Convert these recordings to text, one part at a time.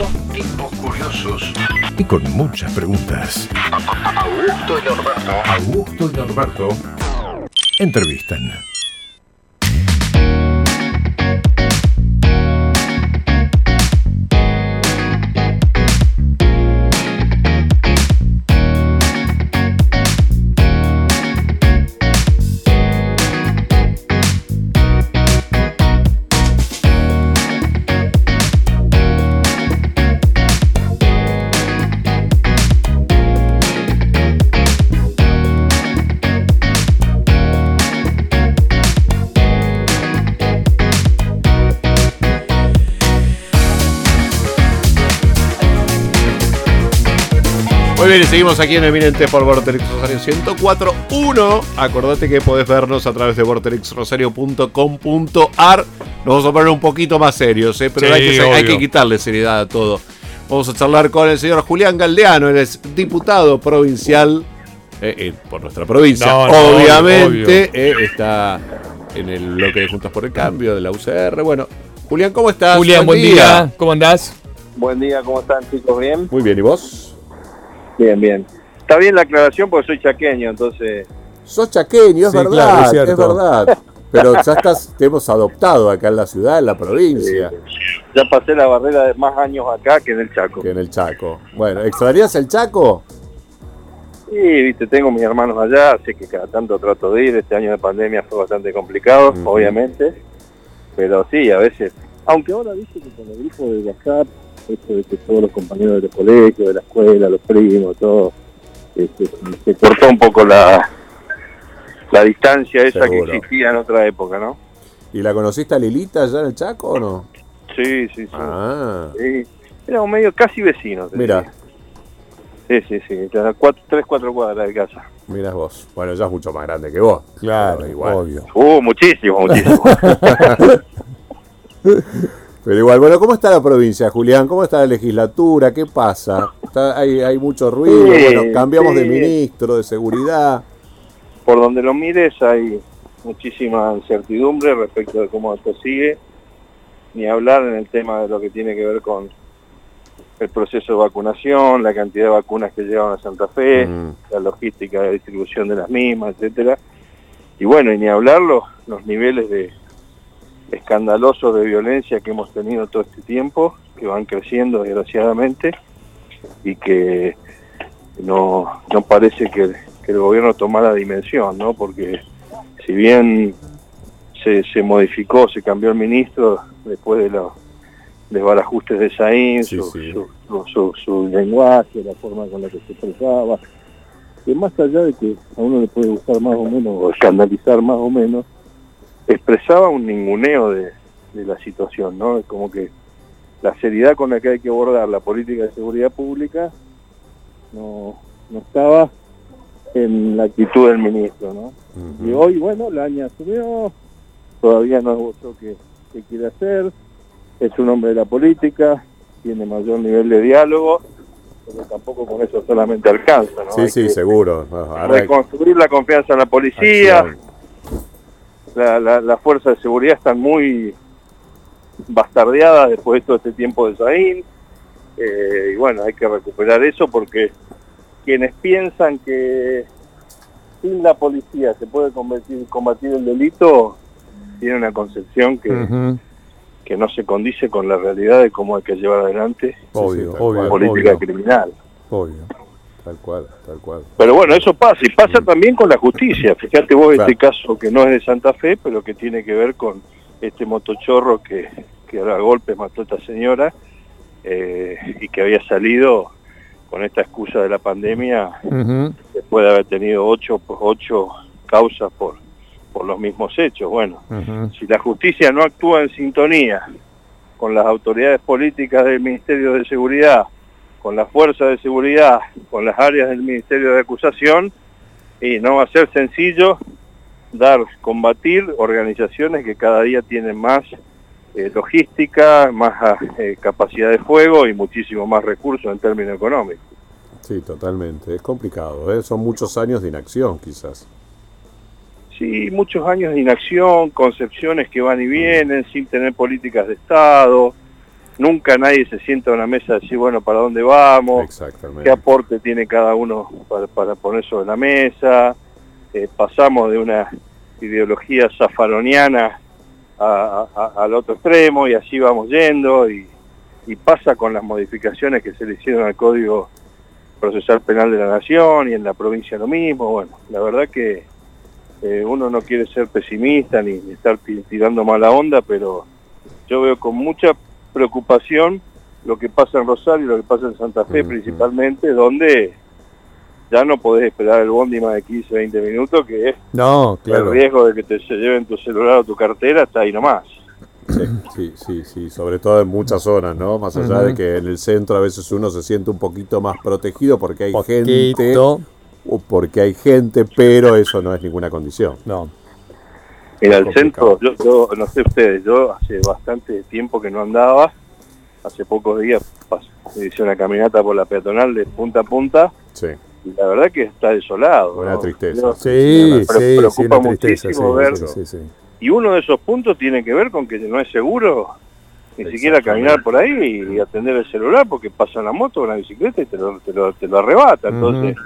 Son tipos curiosos. Y con muchas preguntas. Augusto y Norberto. Augusto y Norberto entrevistan. Bien, seguimos aquí en Eminente por Vorterix Rosario 104.1. Acordate que podés vernos a través de vorterixrosario.com.ar. Nos vamos a poner un poquito más serios, ¿eh? pero Sí, hay, que, hay obvio. que quitarle seriedad a todo. Vamos a charlar con el señor Julián Galdeano, él es diputado provincial eh, eh, por nuestra provincia. No, no, Obviamente eh, está en el bloque de Juntas por el Cambio de la UCR. Bueno, Julián, ¿cómo estás? Julián, buen día. ¿Cómo andás? Buen día, ¿cómo están chicos? ¿Bien? Muy bien, ¿y vos? Bien, bien. Está bien la aclaración porque soy chaqueño, entonces... Sos chaqueño, es Sí, verdad, claro, es verdad. Pero ya estás, te hemos adoptado acá en la ciudad, en la provincia, Ya pasé la barrera de más años acá que en el Chaco. que en el Chaco. Bueno, ¿extrañas el Chaco? Sí, viste, tengo mis hermanos allá, así que cada tanto trato de ir. Este año de pandemia fue bastante complicado, obviamente. Pero sí, a veces... Aunque ahora, viste, que con el grupo de WhatsApp, esto de que todos los compañeros del colegio, de la escuela, los primos, todo, este, se cortó un poco la, la distancia esa Seguro. que existía en otra época, ¿no? ¿Y la conociste a Lilita allá en el Chaco o no? Sí, sí, sí. Ah, Sí, éramos medio casi vecinos. mira. Sí, sí, sí. Cuatro, tres, cuatro cuadras de casa. mirás vos. Bueno, ya es mucho más grande que vos. Claro, igual. obvio. Uh, muchísimo, muchísimo. Pero igual, bueno, ¿cómo está la provincia, Julián? ¿Cómo está la legislatura? ¿Qué pasa? Está- hay, hay mucho ruido. Sí, bueno, cambiamos de ministro, de seguridad. Por donde lo mires hay muchísima incertidumbre respecto de cómo esto sigue. Ni hablar en el tema de lo que tiene que ver con el proceso de vacunación, la cantidad de vacunas que llegaron a Santa Fe, Mm. la logística de distribución de las mismas, etcétera. Y bueno, y ni hablar los, los niveles de escandalosos de violencia que hemos tenido todo este tiempo, que van creciendo desgraciadamente y que no, no parece que, que el gobierno tomara dimensión, ¿no? Porque si bien se, se modificó, se cambió el ministro después de los desbarajustes de Saín, Sí, su, sí. Su, su- su- lenguaje, la forma con la que se expresaba, que más allá de que a uno le puede gustar más o menos, o escandalizar más o menos, expresaba un ninguneo de, de la situación, ¿no? Es como que la seriedad con la que hay que abordar la política de seguridad pública no, no estaba en la actitud del ministro, ¿no? Y hoy, bueno, la aña asumió, todavía no esbozó qué, qué quiere hacer, es un hombre de la política, tiene mayor nivel de diálogo, pero tampoco con eso solamente alcanza, ¿no? Sí, Hay sí, que seguro. Ahora- reconstruir la confianza en la policía, acción. La, la, la fuerza de seguridad están muy bastardeadas después de todo este tiempo de Saín. Eh, y bueno, hay que recuperar eso porque quienes piensan que sin la policía se puede convertir- combatir el delito, tienen una concepción que, que no se condice con la realidad de cómo hay que llevar adelante Obvio, obvio, la cual. política obvio, criminal. obvio. Tal cual, tal cual. Pero bueno, eso pasa, y pasa también con la justicia. Fíjate vos Claro. este caso que no es de Santa Fe, pero que tiene que ver con este motochorro que, que a golpes mató a esta señora eh, y que había salido con esta excusa de la pandemia Ujú. después de haber tenido ocho, ocho causas por, por los mismos hechos. Bueno, si la justicia no actúa en sintonía con las autoridades políticas del Ministerio de Seguridad, con las fuerzas de seguridad, con las áreas del Ministerio de Acusación, y no va a ser sencillo dar, combatir organizaciones que cada día tienen más eh, logística, más ah, eh, capacidad de fuego y muchísimo más recursos en términos económicos. Sí, totalmente. Es complicado, ¿eh? Son muchos años de inacción, quizás. Sí, muchos años de inacción, concepciones que van y vienen, sin tener políticas de Estado, nunca nadie se sienta a una mesa a decir, bueno, ¿para dónde vamos? Exactamente. ¿Qué aporte tiene cada uno para, para poner sobre la mesa? Eh, pasamos de una ideología zafaroniana a- a- al otro extremo y así vamos yendo y, y pasa con las modificaciones que se le hicieron al Código Procesal Penal de la Nación y en la provincia lo mismo. Bueno, la verdad que eh, uno no quiere ser pesimista ni, ni estar ti- tirando mala onda, pero yo veo con mucha preocupación lo que pasa en Rosario, lo que pasa en Santa Fe principalmente, donde ya no podés esperar el bondi más de 15, 20 minutos, que es No, claro. el riesgo de que te se lleven tu celular o tu cartera, está ahí nomás. Sí, sí, sí, sobre todo en muchas zonas, ¿no? Más allá de que en el centro a veces uno se siente un poquito más protegido porque hay gente, Poquito. o porque hay gente, pero eso no es ninguna condición. No. Mira, el Complicado. centro, yo, yo no sé ustedes, yo hace bastante tiempo que no andaba, hace pocos días pas- hice una caminata por la peatonal de punta a punta Sí, y la verdad que está desolado. una ¿no? tristeza. Yo- Sí, me sí, pre- sí, preocupa una tristeza. Sí, muchísimo ver- sí, sí, sí. Y uno de esos puntos tiene que ver con que no es seguro ni siquiera caminar por ahí y atender el celular porque pasa una moto o una bicicleta y te lo, te lo, te lo arrebata. Entonces,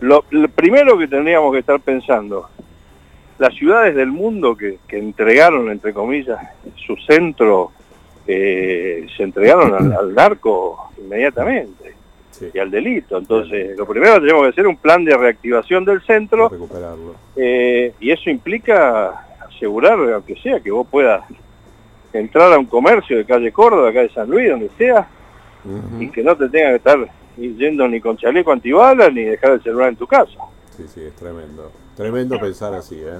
lo, lo primero que tendríamos que estar pensando, las ciudades del mundo que, que entregaron, entre comillas, su centro, eh, se entregaron al, al narco inmediatamente Sí, y al delito. Entonces, lo primero que tenemos que hacer es un plan de reactivación del centro recuperarlo. eh, y eso implica asegurar, aunque sea, que vos puedas entrar a un comercio de calle Córdoba, calle San Luis, donde sea, y que no te tenga que estar yendo ni con chaleco antibalas ni dejar el celular en tu casa. Sí, sí, es tremendo. Tremendo pensar así, ¿eh?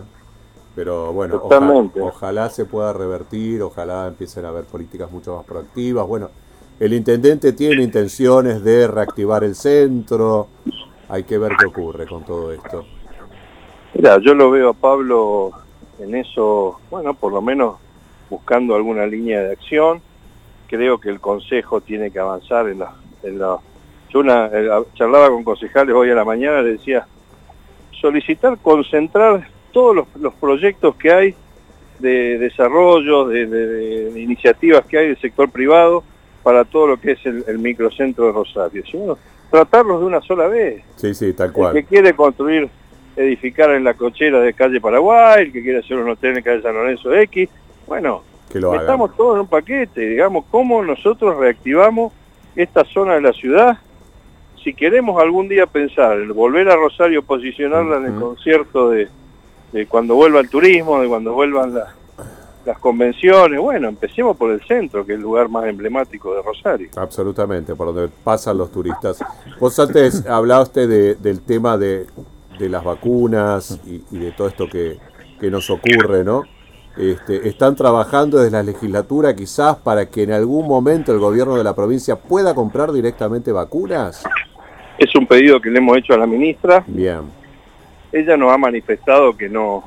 Pero bueno, oja- Totalmente. ojalá se pueda revertir, ojalá empiecen a haber políticas mucho más proactivas. Bueno, el intendente tiene intenciones de reactivar el centro. Hay que ver qué ocurre con todo esto. Mira, yo lo veo a Pablo en eso, bueno, por lo menos buscando alguna línea de acción. Creo que el Consejo tiene que avanzar en la... En la yo una, eh, charlaba con concejales hoy a la mañana, le decía, solicitar, concentrar todos los, los proyectos que hay de desarrollo, de, de- de iniciativas que hay del sector privado para todo lo que es el, el microcentro de Rosario. Tratarlos de una sola vez. Sí, sí, tal El que cual. quiere construir, edificar en la cochera de calle Paraguay, el que quiere hacer un hotel en calle San Lorenzo X, bueno, Que lo hagan. estamos todos en un paquete, digamos, cómo nosotros reactivamos esta zona de la ciudad. Si queremos algún día pensar en volver a Rosario, posicionarla en el concierto de, de cuando vuelva el turismo, de cuando vuelvan la- las convenciones, bueno, empecemos por el centro, que es el lugar más emblemático de Rosario. Absolutamente, por donde pasan los turistas. Vos antes hablaste de- del tema de, de las vacunas y, y de todo esto que, que nos ocurre, ¿no? Este, ¿Están trabajando desde la legislatura quizás para que en algún momento el gobierno de la provincia pueda comprar directamente vacunas? Es un pedido que le hemos hecho a la ministra, Bien, ella nos ha manifestado que no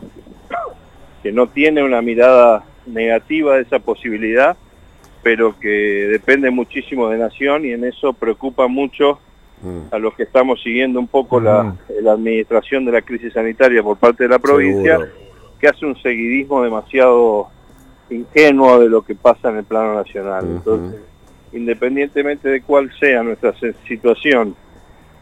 que no tiene una mirada negativa de esa posibilidad, pero que depende muchísimo de Nación y en eso preocupa mucho Mm, a los que estamos siguiendo un poco la, la administración de la crisis sanitaria por parte de la provincia, seguro. que hace un seguidismo demasiado ingenuo de lo que pasa en el plano nacional. Entonces, independientemente de cuál sea nuestra situación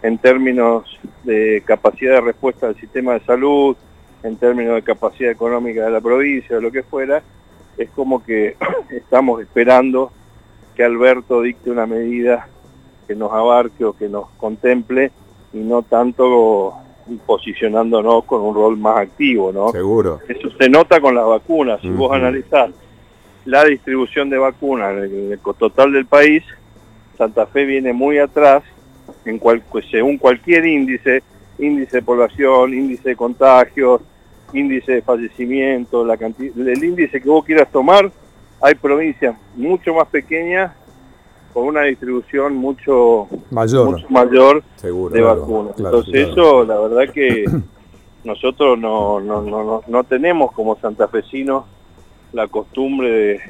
en términos de capacidad de respuesta del sistema de salud, en términos de capacidad económica de la provincia, o lo que fuera, es como que estamos esperando que Alberto dicte una medida que nos abarque o que nos contemple y no tanto posicionándonos con un rol más activo, ¿no? seguro. Eso se nota con las vacunas. Si vos analizás la distribución de vacunas en el total del país, Santa Fe viene muy atrás en cual, pues, según cualquier índice, índice de población, índice de contagios, índice de fallecimiento, la canti- el índice que vos quieras tomar, hay provincias mucho más pequeñas con una distribución mucho, Mayor. mucho mayor Seguro. de Claro, vacunas. claro, Entonces claro. eso, la verdad que nosotros no, no, no, no, no tenemos como santafesinos la costumbre de,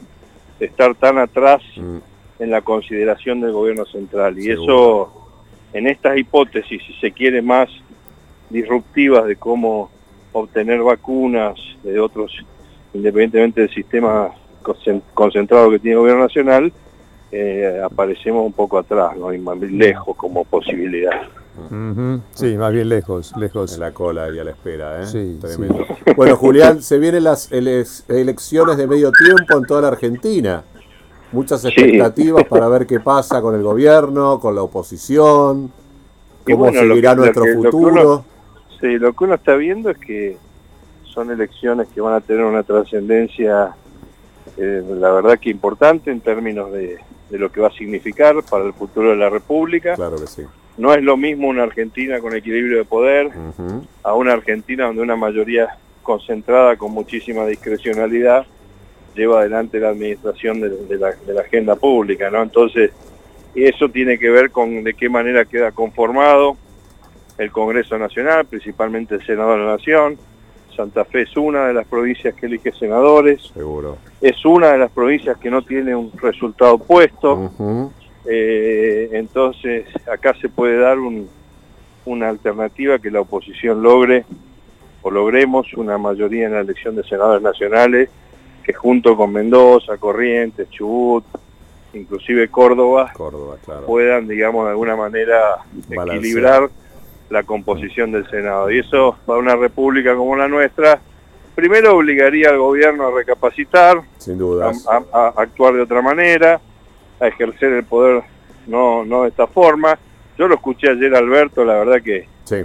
de estar tan atrás Mm, en la consideración del gobierno central. Y Seguro. eso, en estas hipótesis, si se quiere más disruptivas de cómo obtener vacunas de otros, independientemente del sistema concen- concentrado que tiene el gobierno nacional, eh, aparecemos un poco atrás, ¿no? Y más lejos como posibilidad. Sí, más bien lejos, lejos. En la cola y a la espera, ¿eh? Sí, Tremendo. Bueno, Julián, se vienen las ele- elecciones de medio tiempo en toda la Argentina. Muchas expectativas para ver qué pasa con el gobierno, con la oposición, cómo bueno, lo seguirá que- nuestro que- lo que futuro. uno- Sí, lo que uno está viendo es que son elecciones que van a tener una trascendencia, eh, la verdad que importante en términos de, de lo que va a significar para el futuro de la República. Claro que sí. No es lo mismo una Argentina con equilibrio de poder a una Argentina donde una mayoría concentrada con muchísima discrecionalidad lleva adelante la administración de, de la, de la agenda pública, ¿no? Entonces, eso tiene que ver con de qué manera queda conformado el Congreso Nacional, principalmente el Senado de la Nación. Santa Fe es una de las provincias que elige senadores, Seguro. es una de las provincias que no tiene un resultado puesto. Eh, entonces, acá se puede dar un- una alternativa que la oposición logre o logremos una mayoría en la elección de senadores nacionales que junto con Mendoza, Corrientes, Chubut, inclusive Córdoba, Córdoba, claro. puedan, digamos, de alguna manera Balancear. equilibrar la composición del Senado. Y eso para una república como la nuestra, primero obligaría al gobierno a recapacitar, Sin a, dudas. a- a actuar de otra manera, a ejercer el poder no, no de esta forma. Yo lo escuché ayer Alberto, la verdad que Sí.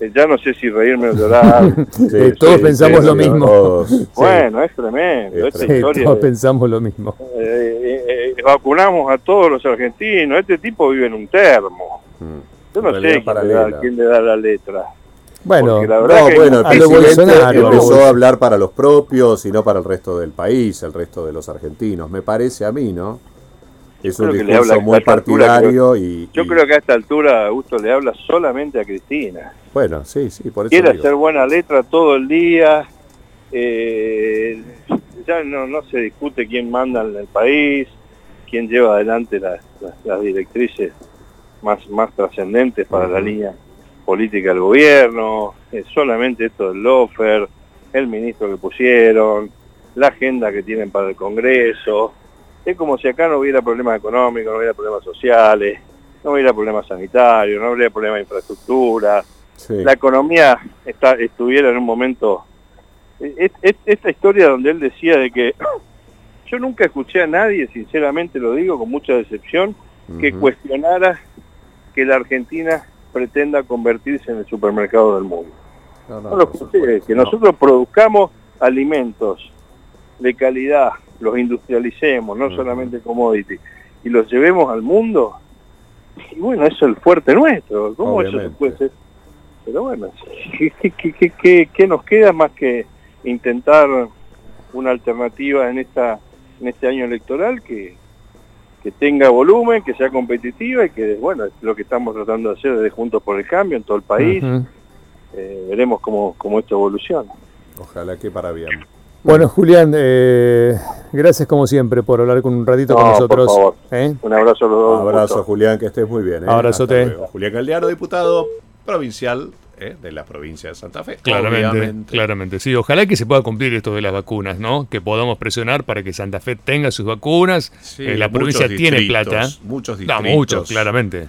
Eh, ya no sé si reírme o llorar. Sí, Eh, todos sí, pensamos sí, lo mismo. todos. Bueno, es tremendo. Es Esta Sí, tremendo. historia todos de- pensamos lo mismo. eh, eh, eh, vacunamos a todos los argentinos. Este tipo vive en un termo. Mm. Yo no sé quién le, da, quién le da la letra. Bueno, la No, bueno, el presidente empezó a hablar para los propios y no para el resto del país, el resto de los argentinos. Me parece a mí, ¿no? Es un discurso muy altura, partidario y, Yo y- creo que a esta altura Augusto le habla solamente a Cristina. Bueno, sí, sí, por eso quiere digo. hacer buena letra todo el día. eh, ya no, no se discute quién manda en el país, quién lleva adelante las, las- las directrices más, más trascendentes para la línea política del gobierno. Es solamente esto del lofer, el ministro que pusieron, la agenda que tienen para el Congreso. Es como si acá no hubiera problemas económicos, no hubiera problemas sociales, no hubiera problemas sanitarios, no hubiera problemas de infraestructura Sí. la economía está, estuviera en un momento... Es- es- Esta historia donde él decía de que yo nunca escuché a nadie, sinceramente lo digo con mucha decepción, que cuestionara que la Argentina pretenda convertirse en el supermercado del mundo. No, no, No lo escuché, que No. nosotros produzcamos alimentos de calidad, los industrialicemos, no Ujú. solamente commodity, y los llevemos al mundo. Y bueno, eso es el fuerte nuestro. ¿Cómo eso se puede ser? Pero bueno, ¿qué, qué, qué, qué- nos queda más que intentar una alternativa en esta en este año electoral que, que tenga volumen, que sea competitiva y que, bueno, es lo que estamos tratando de hacer desde Juntos por el Cambio en todo el país. Eh, veremos cómo, cómo esto evoluciona. Ojalá que para bien. Bueno, Julián, eh, gracias como siempre por hablar con un ratito con No, por nosotros. favor. ¿eh? Un abrazo a los dos. Abrazo, gusto. Julián, que estés muy bien. ¿eh? Abrazote. Julián Caldeano, diputado provincial ¿eh? de la provincia de Santa Fe. Claramente, Obviamente. claramente. Sí, ojalá que se pueda cumplir esto de las vacunas, ¿no? Que podamos presionar para que Santa Fe tenga sus vacunas. Sí, Eh, la provincia tiene plata. Muchos No, distritos. muchos, claramente.